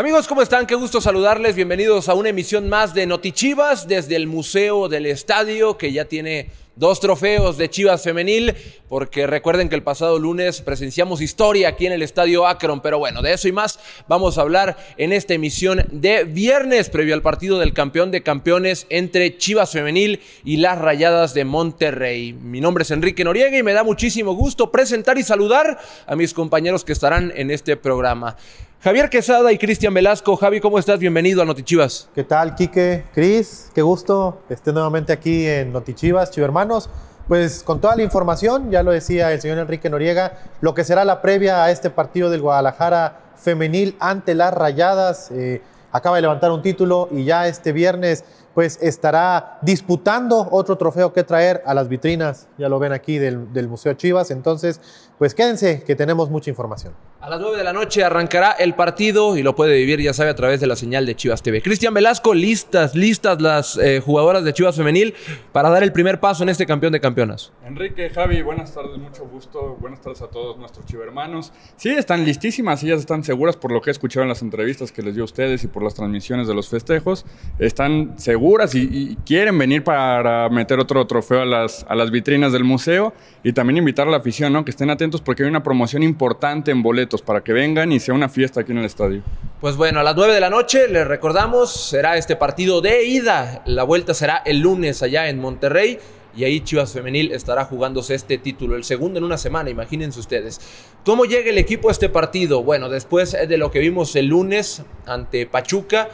Amigos, ¿cómo están? Qué gusto saludarles. Bienvenidos a una emisión más de Notichivas desde el Museo del Estadio, que ya tiene dos trofeos de Chivas Femenil, porque recuerden que el pasado lunes presenciamos historia aquí en el Estadio Akron, pero bueno, de eso y más vamos a hablar en esta emisión de viernes, previo al partido del campeón de campeones entre Chivas Femenil y las Rayadas de Monterrey. Mi nombre es Enrique Noriega y me da muchísimo gusto presentar y saludar a mis compañeros que estarán en este programa. Javier Quesada y Cristian Velasco. Javi, ¿cómo estás? Bienvenido a Notichivas. ¿Qué tal, Quique? Cris, qué gusto esté nuevamente aquí en Notichivas, Chivo Hermanos. Pues con toda la información, ya lo decía el señor Enrique Noriega, lo que será la previa a este partido del Guadalajara femenil ante las Rayadas. Eh, acaba de levantar un título y ya este viernes pues estará disputando otro trofeo que traer a las vitrinas, ya lo ven aquí del, del Museo Chivas. Entonces, pues quédense que tenemos mucha información. A las 9 de la noche arrancará el partido y lo puede vivir, ya sabe, a través de la señal de Chivas TV. Cristian Velasco, listas, listas las eh, jugadoras de Chivas Femenil para dar el primer paso en este campeón de campeonas. Enrique, Javi, buenas tardes, mucho gusto. Buenas tardes a todos nuestros chivermanos. Sí, están listísimas, ellas están seguras por lo que he escuchado en las entrevistas que les dio a ustedes y por las transmisiones de los festejos. Están seguras y, y quieren venir para meter otro trofeo a las, a las vitrinas del museo y también invitar a la afición, ¿no? Que estén atentos porque hay una promoción importante en boletos para que vengan y sea una fiesta aquí en el estadio. Pues bueno, a las 9 de la noche, les recordamos, será este partido de ida. La vuelta será el lunes allá en Monterrey. Y ahí Chivas Femenil estará jugándose este título, el segundo en una semana, imagínense ustedes. ¿Cómo llega el equipo a este partido? Bueno, después de lo que vimos el lunes ante Pachuca,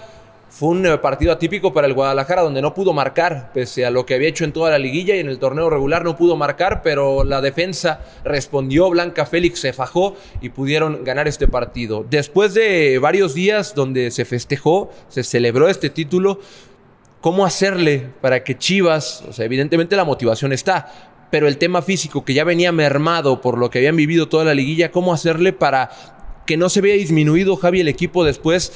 fue un eh, partido atípico para el Guadalajara donde no pudo marcar, pese a lo que había hecho en toda la liguilla y en el torneo regular no pudo marcar, pero la defensa respondió, Blanca Félix se fajó y pudieron ganar este partido. Después de varios días donde se festejó, se celebró este título, ¿cómo hacerle para que Chivas, o sea, evidentemente la motivación está, pero el tema físico que ya venía mermado por lo que habían vivido toda la liguilla, ¿cómo hacerle para que no se vea disminuido Javi el equipo después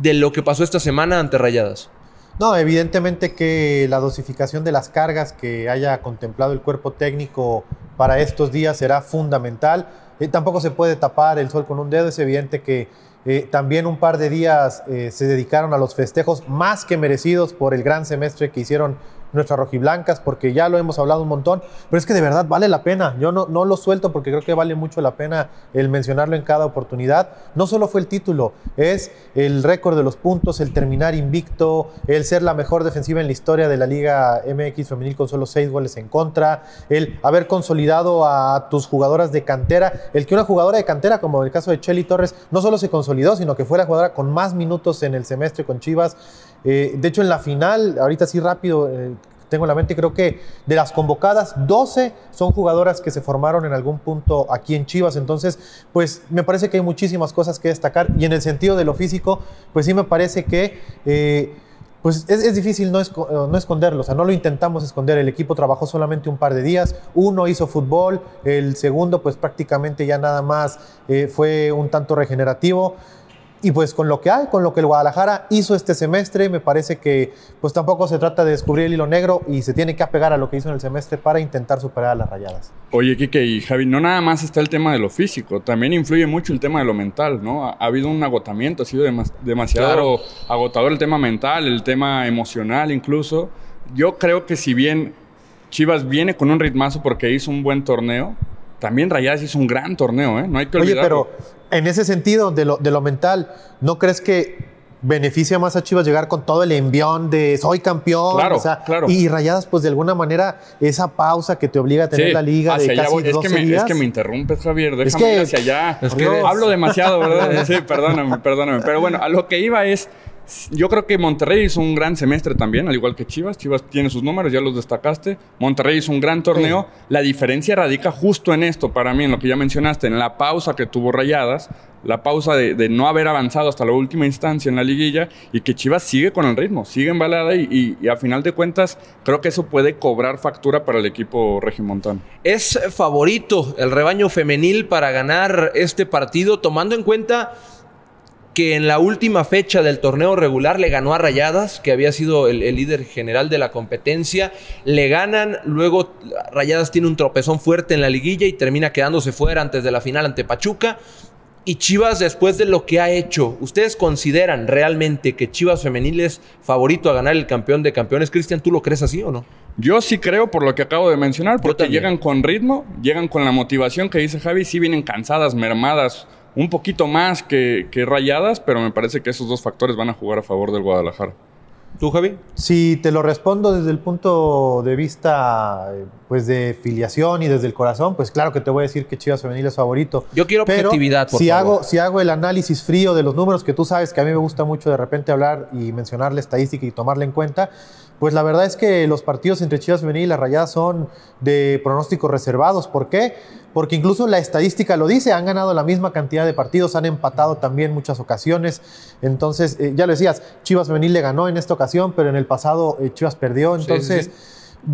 de lo que pasó esta semana ante Rayadas? No, evidentemente que la dosificación de las cargas que haya contemplado el cuerpo técnico para estos días será fundamental. Eh, tampoco se puede tapar el sol con un dedo, es evidente que eh, también un par de días eh, se dedicaron a los festejos más que merecidos por el gran semestre que hicieron nuestras rojiblancas, porque ya lo hemos hablado un montón, pero es que de verdad vale la pena. Yo no, no lo suelto porque creo que vale mucho la pena el mencionarlo en cada oportunidad. No solo fue el título, es el récord de los puntos, el terminar invicto, el ser la mejor defensiva en la historia de la Liga MX femenil con solo seis goles en contra, el haber consolidado a tus jugadoras de cantera, el que una jugadora de cantera, como el caso de Chelly Torres, no solo se consolidó, sino que fue la jugadora con más minutos en el semestre con Chivas. Eh, de hecho, en la final, ahorita sí rápido, eh, tengo en la mente, creo que de las convocadas, 12 son jugadoras que se formaron en algún punto aquí en Chivas. Entonces, pues me parece que hay muchísimas cosas que destacar. Y en el sentido de lo físico, pues sí me parece que... Eh, pues es, difícil no, no, esconderlo, o sea, no lo intentamos esconder. El equipo trabajó solamente un par de días. Uno hizo fútbol, el segundo, pues prácticamente ya nada más fue un tanto regenerativo. Y pues con lo que hay, con lo que el Guadalajara hizo este semestre, me parece que pues tampoco se trata de descubrir el hilo negro y se tiene que apegar a lo que hizo en el semestre para intentar superar a las rayadas. Oye, Kike y Javi, no nada más está el tema de lo físico, también influye mucho el tema de lo mental, ¿no? Ha, habido un agotamiento, ha sido demasiado claro. agotador el tema mental, el tema emocional incluso. Yo creo que si bien Chivas viene con un ritmazo porque hizo un buen torneo, también Rayadas hizo un gran torneo, ¿eh? No hay que olvidarlo. Oye, pero en ese sentido, de lo, de lo mental, ¿no crees que beneficia más a Chivas llegar con todo el envión de soy campeón. Claro, o sea, claro. Y rayadas, pues de alguna manera, esa pausa que te obliga a tener Sí, la liga de hacia allá casi voy. es 12 que me, días. Es que me interrumpes, Javier. Déjame Es que- ir hacia allá. es que- Hablo demasiado, ¿verdad? Sí, perdóname, perdóname. Pero bueno, a lo que iba es. Yo creo que Monterrey hizo un gran semestre también, al igual que Chivas. Chivas tiene sus números, ya los destacaste. Monterrey hizo un gran torneo. La diferencia radica justo en esto, para mí, en lo que ya mencionaste, en la pausa que tuvo Rayadas, la pausa de, de no haber avanzado hasta la última instancia en la liguilla y que Chivas sigue con el ritmo, sigue embalada y, y- y a final de cuentas creo que eso puede cobrar factura para el equipo regimontano. Es favorito el rebaño femenil para ganar este partido, tomando en cuenta que en la última fecha del torneo regular le ganó a Rayadas, que había sido el, el líder general de la competencia. Le ganan, luego Rayadas tiene un tropezón fuerte en la liguilla y termina quedándose fuera antes de la final ante Pachuca. Y Chivas, después de lo que ha hecho, ¿ustedes consideran realmente que Chivas Femenil es favorito a ganar el campeón de campeones? Cristian, ¿tú lo crees así o no? Yo sí creo por lo que acabo de mencionar, porque llegan con ritmo, llegan con la motivación que dice Javi, sí vienen cansadas, mermadas, un poquito más que, que rayadas, pero me parece que esos dos factores van a jugar a favor del Guadalajara. ¿Tú, Javi? Si te lo respondo desde el punto de vista pues de filiación y desde el corazón, pues claro que te voy a decir que Chivas Femenil es favorito. Yo quiero Pero objetividad, por si favor. hago si hago el análisis frío de los números que tú sabes que a mí me gusta mucho de repente hablar y mencionar la estadística y tomarla en cuenta, pues la verdad es que los partidos entre Chivas Femenil y las Rayadas son de pronósticos reservados. ¿Por qué? Porque incluso la estadística lo dice, han ganado la misma cantidad de partidos, han empatado también muchas ocasiones. Entonces, eh, ya lo decías, Chivas Femenil le ganó en esta ocasión, pero en el pasado eh, Chivas perdió. Sí, Entonces, sí,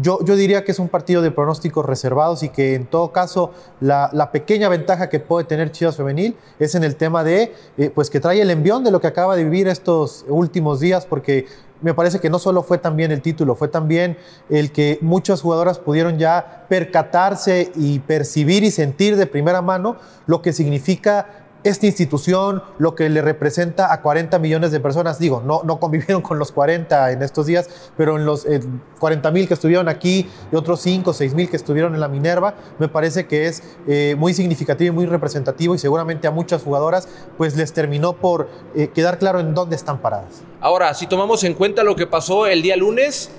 Yo, yo diría que es un partido de pronósticos reservados y que en todo caso la, la pequeña ventaja que puede tener Chivas Femenil es en el tema de, eh, pues que trae el envión de lo que acaba de vivir estos últimos días, porque me parece que no solo fue también el título, fue también el que muchas jugadoras pudieron ya percatarse y percibir y sentir de primera mano lo que significa esta institución, lo que le representa a 40 millones de personas. Digo, no, no convivieron con los 40 en estos días, pero en los eh, 40 mil que estuvieron aquí y otros 5, 6 mil que estuvieron en la Minerva, me parece que es eh, muy significativo y muy representativo y seguramente a muchas jugadoras pues les terminó por eh, quedar claro en dónde están paradas. Ahora, si tomamos en cuenta lo que pasó el día lunes,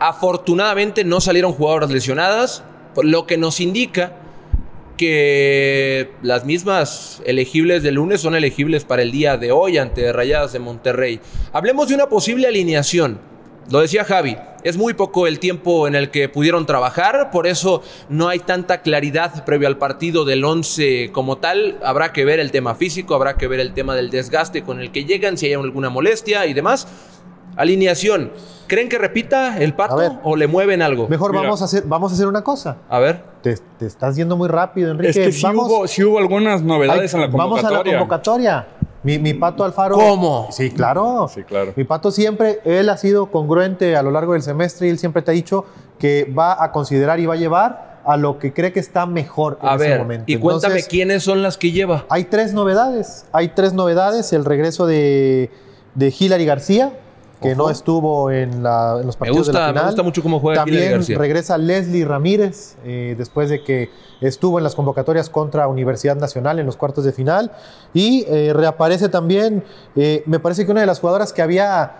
afortunadamente no salieron jugadoras lesionadas, lo que nos indica que las mismas elegibles del lunes son elegibles para el día de hoy ante Rayadas de Monterrey. Hablemos de una posible alineación. Lo decía Javi, es muy poco el tiempo en el que pudieron trabajar, por eso no hay tanta claridad previo al partido del 11 como tal. Habrá que ver el tema físico, habrá que ver el tema del desgaste con el que llegan, si hay alguna molestia y demás. Alineación. ¿Creen que repita el pato ver. o le mueven algo? Mejor Mira. vamos a, hacer, vamos a hacer una cosa. A ver. Te, te estás yendo muy rápido, Enrique. es que sí, vamos, hubo, sí hubo algunas novedades en la Vamos convocatoria. a la convocatoria. Mi, mi pato Alfaro. ¿Cómo? Sí, claro. Sí, claro. Mi pato siempre, él ha sido congruente a lo largo del semestre y él siempre te ha dicho que va a considerar y va a llevar a lo que cree que está mejor en A ese ver, momento. y cuéntame Entonces, quiénes son las que lleva. Hay tres novedades. Hay tres novedades. El regreso de, de Hilary García, que Ojo. no estuvo en, la- en los partidos de la final. me gusta mucho cómo juega También regresa Leslie Ramírez eh, después de que estuvo en las convocatorias contra Universidad Nacional en los cuartos de final. Y eh, reaparece también, eh, me parece que una de las jugadoras que había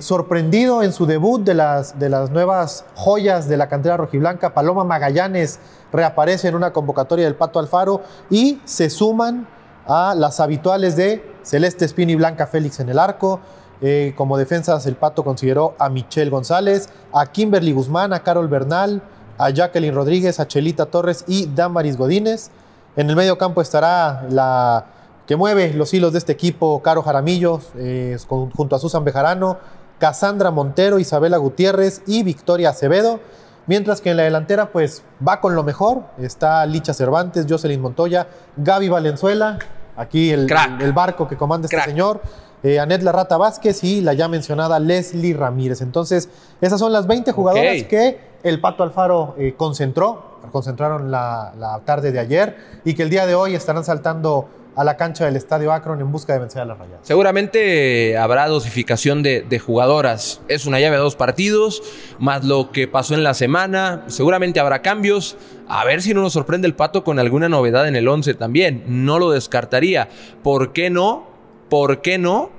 sorprendido en su debut de las, de las nuevas joyas de la cantera rojiblanca, Paloma Magallanes, reaparece en una convocatoria del Pato Alfaro y se suman a las habituales de Celeste Espino y Blanca Félix en el arco. Eh, como defensas, el Pato consideró a Michelle González, a Kimberly Guzmán, a Carol Bernal, a Jacqueline Rodríguez, a Chelita Torres y Damaris Godínez. En el medio campo estará la que mueve los hilos de este equipo, Caro Jaramillo, eh, con- junto a Susan Bejarano, Cassandra Montero, Isabela Gutiérrez y Victoria Acevedo. Mientras que en la delantera, pues va con lo mejor. Está Licha Cervantes, Jocelyn Montoya, Gaby Valenzuela, aquí el, el barco que comanda Crack. este señor, eh, Anet La Rata Vázquez y la ya mencionada Leslie Ramírez. Entonces, esas son las 20 jugadoras que el Pato Alfaro eh, concentró, concentraron la, la tarde de ayer y que el día de hoy estarán saltando a la cancha del Estadio Akron en busca de vencer a las rayadas. Seguramente habrá dosificación de, de jugadoras. Es una llave de dos partidos, más lo que pasó en la semana. Seguramente habrá cambios. A ver si no nos sorprende el pato con alguna novedad en el 11 también. No lo descartaría. ¿Por qué no? ¿Por qué no?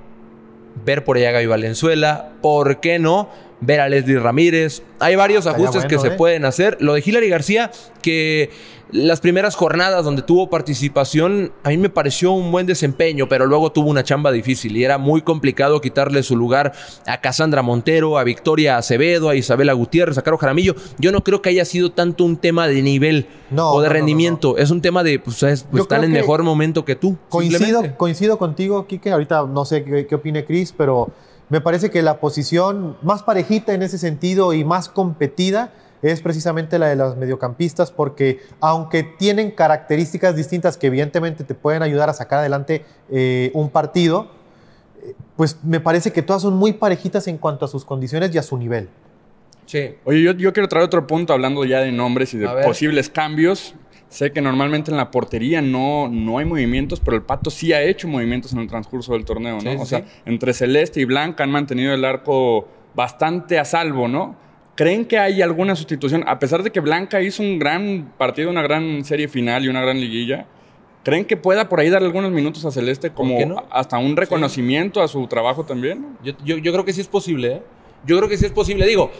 Ver por allá a Gaby Valenzuela. ¿Por qué no? Ver a Leslie Ramírez. Hay varios Estaría ajustes bueno, que se ¿eh? pueden hacer. Lo de Hilary García, que las primeras jornadas donde tuvo participación, a mí me pareció un buen desempeño, pero luego tuvo una chamba difícil y era muy complicado quitarle su lugar a Cassandra Montero, a Victoria Acevedo, a Isabela Gutiérrez, a Caro Jaramillo. Yo no creo que haya sido tanto un tema de nivel No, o de no, no, rendimiento. Es un tema de, pues, ¿sabes? Pues, están en mejor momento que tú. Coincido, coincido contigo, Quique. Ahorita no sé qué, qué opine Cris, pero me parece que la posición más parejita en ese sentido y más competida es precisamente la de las mediocampistas, porque aunque tienen características distintas que evidentemente te pueden ayudar a sacar adelante eh, un partido, eh, pues me parece que todas son muy parejitas en cuanto a sus condiciones y a su nivel. Sí. Oye, yo, yo quiero traer otro punto hablando ya de nombres y de posibles cambios. Sé que normalmente en la portería no, no hay movimientos, pero el Pato sí ha hecho movimientos en el transcurso del torneo, ¿no? Sí, sí, o sea, entre Celeste y Blanca han mantenido el arco bastante a salvo, ¿no? ¿Creen que hay alguna sustitución? A pesar de que Blanca hizo un gran partido, una gran serie final y una gran liguilla, ¿creen que pueda por ahí darle algunos minutos a Celeste como no? hasta un reconocimiento a su trabajo también? Yo, yo- yo creo que sí es posible, ¿eh? Yo creo que sí es posible. Digo,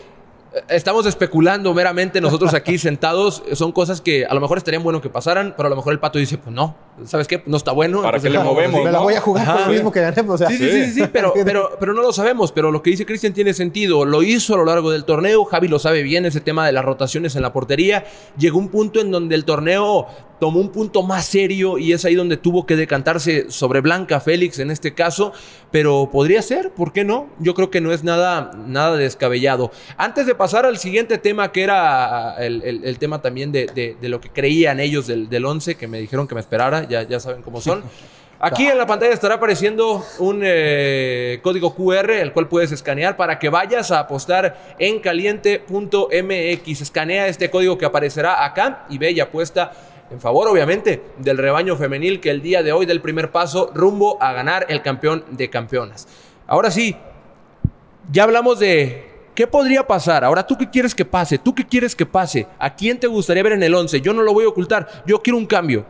estamos especulando meramente nosotros aquí sentados. Son cosas que a lo mejor estarían bueno que pasaran, pero a lo mejor el pato dice, pues no, ¿sabes qué? No está bueno. ¿Para qué le movemos, Me la voy a jugar por Ajá. lo mismo que ganemos. O sea, Sí, sí, sí, sí, sí, pero, pero, pero no lo sabemos. Pero lo que dice Cristian tiene sentido. Lo hizo a lo largo del torneo. Javi lo sabe bien, ese tema de las rotaciones en la portería. Llegó un punto en donde el torneo tomó un punto más serio y es ahí donde tuvo que decantarse sobre Blanca Félix en este caso. Pero podría ser, ¿por qué no? Yo creo que no es nada, nada descabellado. Antes de pasar al siguiente tema, que era el, el- el tema también de, de- de lo que creían ellos del, del 11, que me dijeron que me esperara, ya, ya saben cómo son. Aquí en la pantalla estará apareciendo un eh, código QR, el cual puedes escanear para que vayas a apostar en caliente.mx. Escanea este código que aparecerá acá y ve y apuesta en favor, obviamente, del rebaño femenil que el día de hoy del primer paso rumbo a ganar el campeón de campeonas. Ahora sí, ya hablamos de qué podría pasar. Ahora, ¿tú qué quieres que pase? ¿Tú qué quieres que pase? ¿A quién te gustaría ver en el 11? Yo no lo voy a ocultar. Yo quiero un cambio.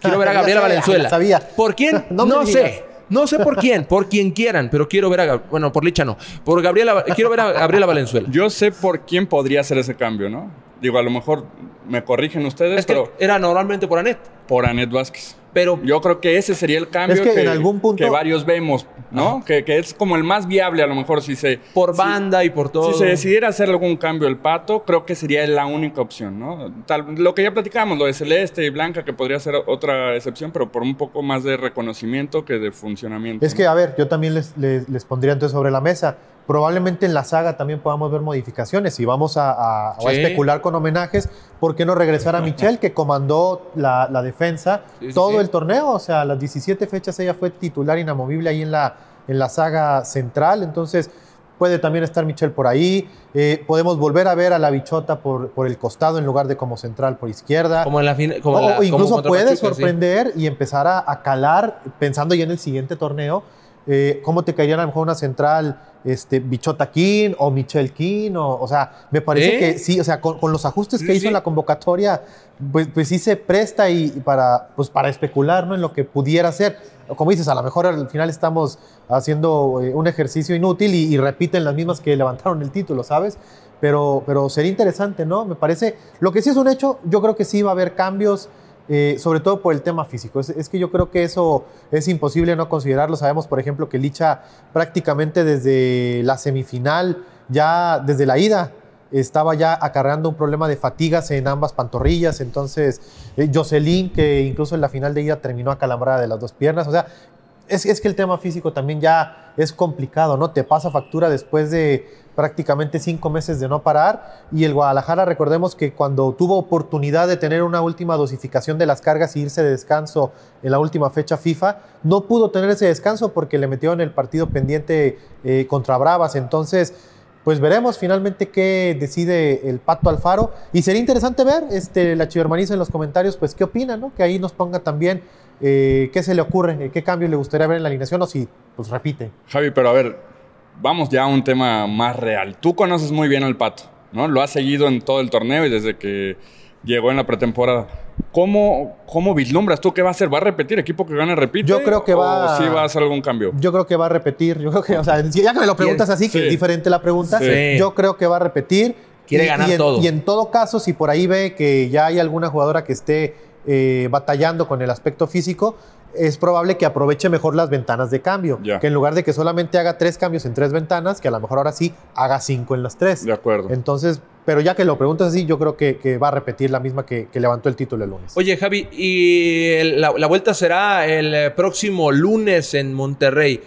Quiero ver a Gabriela Valenzuela. sabía. ¿Por quién? No sé. No sé por quién, por quien quieran, pero quiero ver a Gab- bueno, por Licha no, por Gabriela quiero ver a Gabriela Valenzuela. Yo sé por quién podría hacer ese cambio, ¿no? Digo, a lo mejor me corrigen ustedes, Es que pero era normalmente por Anet, por Anet Vázquez. pero Yo creo que ese sería el cambio Es que en algún punto- que varios vemos, ¿no? Que, que es como el más viable a lo mejor si se... por si- banda y por todo. Si se decidiera hacer algún cambio el pato, creo que sería la única opción, ¿no? Tal, lo que ya platicábamos, lo de Celeste y Blanca, que podría ser otra excepción, pero por un poco más de reconocimiento que de funcionamiento. Es que, a ver, yo también les, les- les pondría entonces sobre la mesa. Probablemente en la saga también podamos ver modificaciones y vamos a, a- a Sí. especular con homenajes. ¿Por qué no regresar a Michelle, que comandó la, la defensa Sí, todo sí. el torneo? O sea, las 17 fechas ella fue titular inamovible ahí en la, en la saga central. Entonces, puede también estar Michelle por ahí. Eh, podemos volver a ver a la bichota por, por el costado en lugar de como central por izquierda. como en la fin- como O- la- como incluso puede Pachuca, sí. sorprender y empezar a, a calar, pensando ya en el siguiente torneo, eh, cómo te caería a lo mejor una central este, Bichota King o Michelle King. O, o sea, me parece ¿Eh? que sí, o sea, con, con los ajustes Sí, que hizo sí. en la convocatoria, pues, pues sí se presta y, y para, pues para especular ¿no? en lo que pudiera ser. Como dices, a lo mejor al final estamos haciendo eh, un ejercicio inútil y, y repiten las mismas que levantaron el título, ¿sabes? Pero, pero sería interesante, ¿no? Me parece, lo que sí es un hecho, yo creo que sí va a haber cambios, eh, sobre todo por el tema físico. Es, que yo creo que eso es imposible no considerarlo. Sabemos, por ejemplo, que Licha prácticamente desde la semifinal, ya desde la ida, estaba ya acarreando un problema de fatigas en ambas pantorrillas. Entonces, eh, Jocelyn, que incluso en la final de ida terminó acalambrada de las dos piernas. O sea, es, que el tema físico también ya es complicado, ¿no? Te pasa factura después de prácticamente cinco meses de no parar. Y el Guadalajara, recordemos que cuando tuvo oportunidad de tener una última dosificación de las cargas y irse de descanso en la última fecha FIFA, no pudo tener ese descanso porque le metieron el partido pendiente eh, contra Bravas. Entonces, pues veremos finalmente qué decide el Pato Alfaro. Y sería interesante ver, este, la chivermaniza en los comentarios, pues qué opina, ¿no? Que ahí nos ponga también eh, qué se le ocurre, eh, qué cambio le gustaría ver en la alineación o si, pues repite. Javi, pero a ver, vamos ya a un tema más real. Tú conoces muy bien al Pato, ¿no? Lo has seguido en todo el torneo y desde que llegó en la pretemporada. ¿Cómo, cómo vislumbras tú qué va a hacer? ¿Va a repetir? ¿Equipo que gana repite? Yo creo que va- ¿O sí va a hacer algún cambio? Yo creo que va a repetir, yo creo que, o sea, ya que me lo preguntas así, que es diferente la pregunta, Sí. yo creo que va a repetir. Quiere Y- ganar y en, todo. Y en todo caso, si por ahí ve que ya hay alguna jugadora que esté eh, batallando con el aspecto físico, es probable que aproveche mejor las ventanas de cambio. Ya. Que en lugar de que solamente haga tres cambios en tres ventanas, que a lo mejor ahora sí haga cinco en las tres. De acuerdo. Entonces, pero ya que lo preguntas así, yo creo que, que va a repetir la misma que, que levantó el título el lunes. Oye, Javi, y la vuelta será el eh, próximo lunes en Monterrey.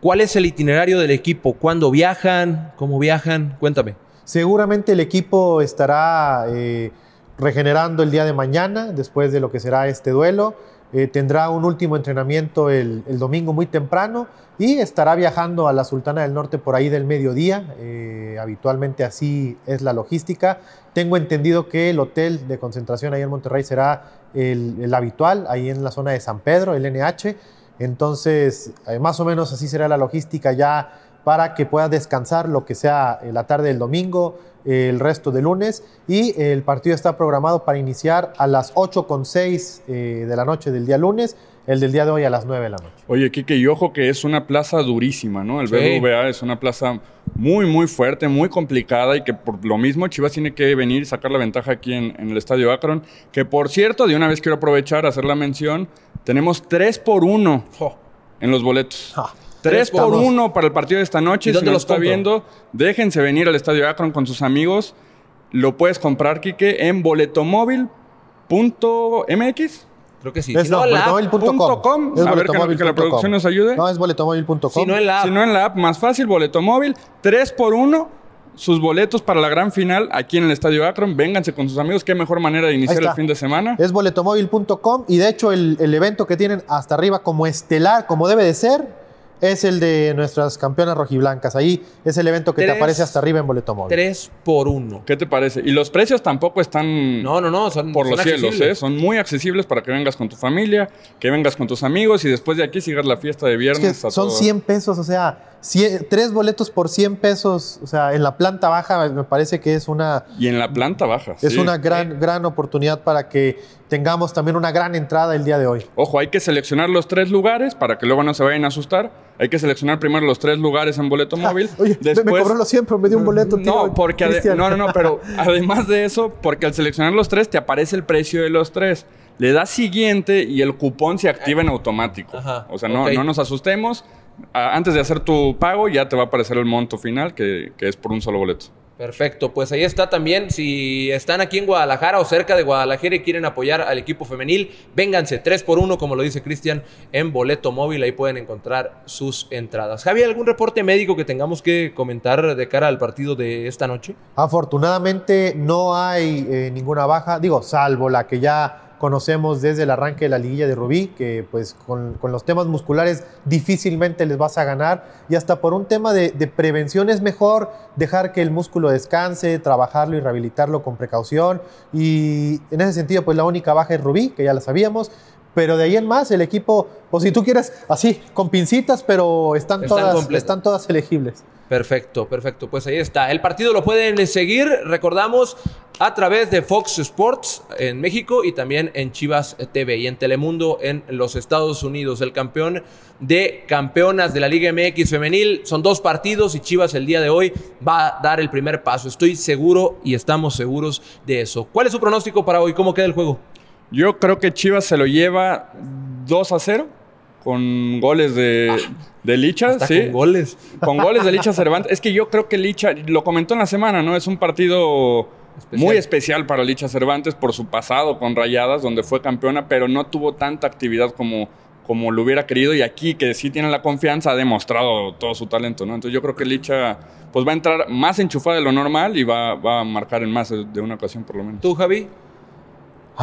¿Cuál es el itinerario del equipo? ¿Cuándo viajan? ¿Cómo viajan? Cuéntame. Seguramente el equipo estará eh, regenerando el día de mañana, después de lo que será este duelo. Eh, tendrá un último entrenamiento el, domingo muy temprano y estará viajando a la Sultana del Norte por ahí del mediodía. Eh, habitualmente así es la logística. Tengo entendido que el hotel de concentración ahí en Monterrey será el, el habitual, ahí en la zona de San Pedro, el NH. Entonces, eh, más o menos así será la logística ya para que pueda descansar lo que sea la tarde del domingo, el resto de lunes y el partido está programado para iniciar a las 8.6 eh, de la noche del día lunes, el del día de hoy a las 9 de la noche. Oye, Kike, y ojo que es una plaza durísima, ¿no? El sí. BBVA es una plaza muy, muy fuerte, muy complicada y que por lo mismo Chivas tiene que venir y sacar la ventaja aquí en, en el Estadio Akron, que por cierto, de una vez quiero aprovechar, hacer la mención, tenemos 3 por 1 oh. en los boletos. 3 por 1 para el partido de esta noche. Si lo está compro? viendo, déjense venir al Estadio Akron con sus amigos. Lo puedes comprar, Quique, en boletomóvil.mx. Creo que sí. Es si no, no, boletomóvil.com. A ver que, que, la producción nos ayude. No, es boletomóvil.com. Si no en la app. Si no en la app, más fácil, boletomóvil. 3 por 1 sus boletos para la gran final aquí en el Estadio Akron. Vénganse con sus amigos. Qué mejor manera de iniciar el fin de semana. Es boletomóvil.com y de hecho el, el evento que tienen hasta arriba como estelar, como debe de ser, es el de nuestras campeonas rojiblancas. Ahí es el evento que Tres- te aparece hasta arriba en Boleto Móvil. 3 por 1. ¿Qué te parece? Y los precios tampoco están No, no, no. Son, por son los cielos. ¿eh? Son muy accesibles para que vengas con tu familia, que vengas con tus amigos y después de aquí sigas la fiesta de Es viernes. que a son todo. 100 pesos, o sea, tres boletos por 100 pesos, o sea, en la planta baja me parece que es una, Y en la planta baja. es sí. una gran, gran oportunidad para que tengamos también una gran entrada el día de hoy. Ojo, hay que seleccionar los tres lugares para que luego no se vayan a asustar. Hay que seleccionar primero los tres lugares en boleto móvil. Oye, me- me cobró los 100, pero me dio un boleto, tío. No, porque ade- no, no, no, pero además de eso, porque al seleccionar los tres te aparece el precio de los tres. Le das siguiente y el cupón se activa en automático. Ajá, o sea, no, no nos asustemos. Antes de hacer tu pago ya te va a aparecer el monto final, que, que es por un solo boleto. Perfecto, pues ahí está también. Si están aquí en Guadalajara o cerca de Guadalajara y quieren apoyar al equipo femenil, vénganse 3 por 1 como lo dice Cristian, en boleto móvil. Ahí pueden encontrar sus entradas. Javi, ¿algún reporte médico que tengamos que comentar de cara al partido de esta noche? Afortunadamente no hay eh, ninguna baja, digo, salvo la que ya conocemos desde el arranque de la liguilla de Rubí, que pues con, con los temas musculares difícilmente les vas a ganar y hasta por un tema de, de prevención es mejor dejar que el músculo descanse, trabajarlo y rehabilitarlo con precaución y en ese sentido pues la única baja es Rubí, que ya la sabíamos. Pero de ahí en más, el equipo, o si tú quieres, así, con pincitas, pero están, Están todas, están todas elegibles. Perfecto, perfecto. Pues ahí está. El partido lo pueden seguir, recordamos, a través de Fox Sports en México y también en Chivas TV y en Telemundo en los Estados Unidos. El campeón de campeonas de la Liga MX femenil. Son dos partidos y Chivas el día de hoy va a dar el primer paso. Estoy seguro y estamos seguros de eso. ¿Cuál es su pronóstico para hoy? ¿Cómo queda el juego? Yo creo que Chivas se lo lleva 2 a 0 con goles de, de Licha, Hasta sí. con goles. Con goles de Licha Cervantes. Es que yo creo que Licha, lo comentó en la semana, ¿no? Es un partido Especial. muy especial para Licha Cervantes por su pasado con Rayadas, donde fue campeona, pero no tuvo tanta actividad como, como lo hubiera querido. Y aquí, que sí tiene la confianza, ha demostrado todo su talento, ¿no? Entonces yo creo que Licha pues va a entrar más enchufada de lo normal y va, va a marcar en más de, de una ocasión por lo menos. ¿Tú, Javi?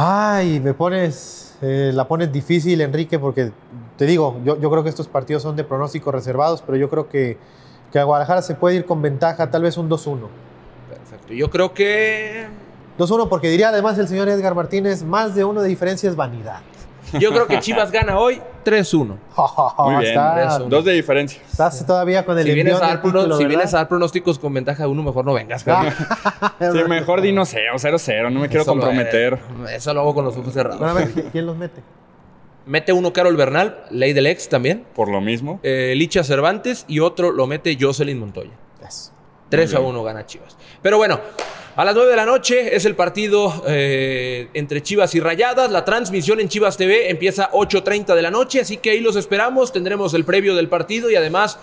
Ay, me pones, eh, la pones difícil, Enrique, porque te digo, yo, yo creo que estos partidos son de pronósticos reservados, pero yo creo que, que a Guadalajara se puede ir con ventaja, tal vez un 2-1. Perfecto. Yo creo que 2-1, porque diría además el señor Edgar Martínez, más de uno de diferencia es vanidad. yo creo que Chivas gana hoy 3-1. Muy bien. Estás, Eso. Dos de diferencia. estás todavía con el Si vienes, a dar, prono- título, si vienes a dar pronósticos con ventaja de uno, mejor no vengas. Javi. Sí, mejor di no sé, o 0-0, no me quiero Eso lo- comprometer. eh, eso lo hago con los ojos cerrados. Bueno, a ver, ¿quién los mete? Mete uno Carol Bernal, ley del ex también. Por lo mismo. eh, Licha Cervantes y otro lo mete Jocelyn Montoya. Eso. 3 a bien. 1 gana Chivas. Pero bueno, a las 9 de la noche es el partido eh, entre Chivas y Rayadas. La transmisión en Chivas TV empieza 8.30 de la noche, así que ahí los esperamos. Tendremos el previo del partido y además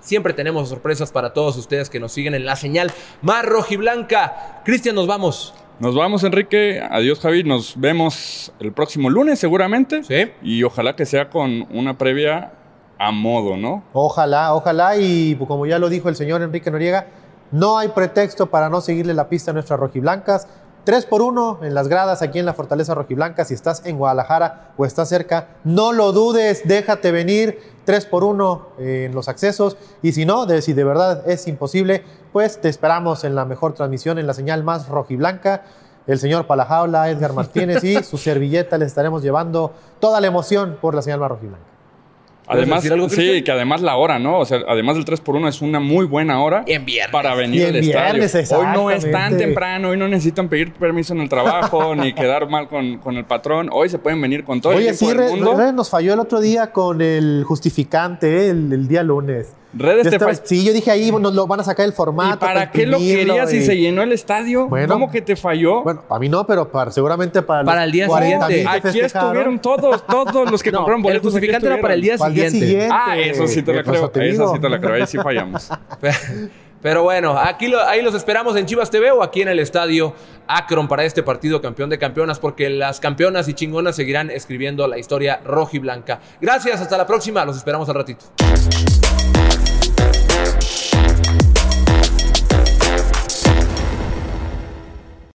siempre tenemos sorpresas para todos ustedes que nos siguen en la señal más rojiblanca. Cristian, nos vamos. Nos vamos, Enrique. Adiós, Javi. Nos vemos el próximo lunes, seguramente. Sí. Y ojalá que sea con una previa a modo, ¿no? Ojalá, ojalá, y como ya lo dijo el señor Enrique Noriega, no hay pretexto para no seguirle la pista a nuestras rojiblancas. 3 por 1 en las gradas aquí en la Fortaleza Rojiblanca. Si estás en Guadalajara o estás cerca, no lo dudes, déjate venir. 3 por 1 en los accesos. Y si no, de, si de verdad es imposible, pues te esperamos en la mejor transmisión, en la señal más rojiblanca. El señor Palajaula, Edgar Martínez y su servilleta les estaremos llevando toda la emoción por la señal más rojiblanca. Además, sí, que además la hora, ¿no? O sea, además del 3x1 es una muy buena hora en viernes. para venir al estadio. Hoy no es tan temprano, hoy no necesitan pedir permiso en el trabajo ni quedar mal con, con, el patrón. Hoy se pueden venir con todo Oye, el sí, del mundo. nos falló el otro día con el justificante, ¿eh? el día lunes. Redes te Sí, yo dije ahí nos lo van a sacar el formato. ¿Y para qué lo querías si se llenó el estadio? ¿Cómo que te falló? Bueno, a mí no, pero para, seguramente para, para el día siguiente. Aquí estuvieron todos, todos los que compraron boletos. El justificante era para el día siguiente. Ah, eso sí te lo creo. Eso sí te lo creo. Ahí sí fallamos. Pero bueno, aquí ahí los esperamos en Chivas TV o aquí en el estadio Akron para este partido campeón de campeonas, porque las campeonas y chingonas seguirán escribiendo la historia roja y blanca. Gracias, hasta la próxima, los esperamos al ratito.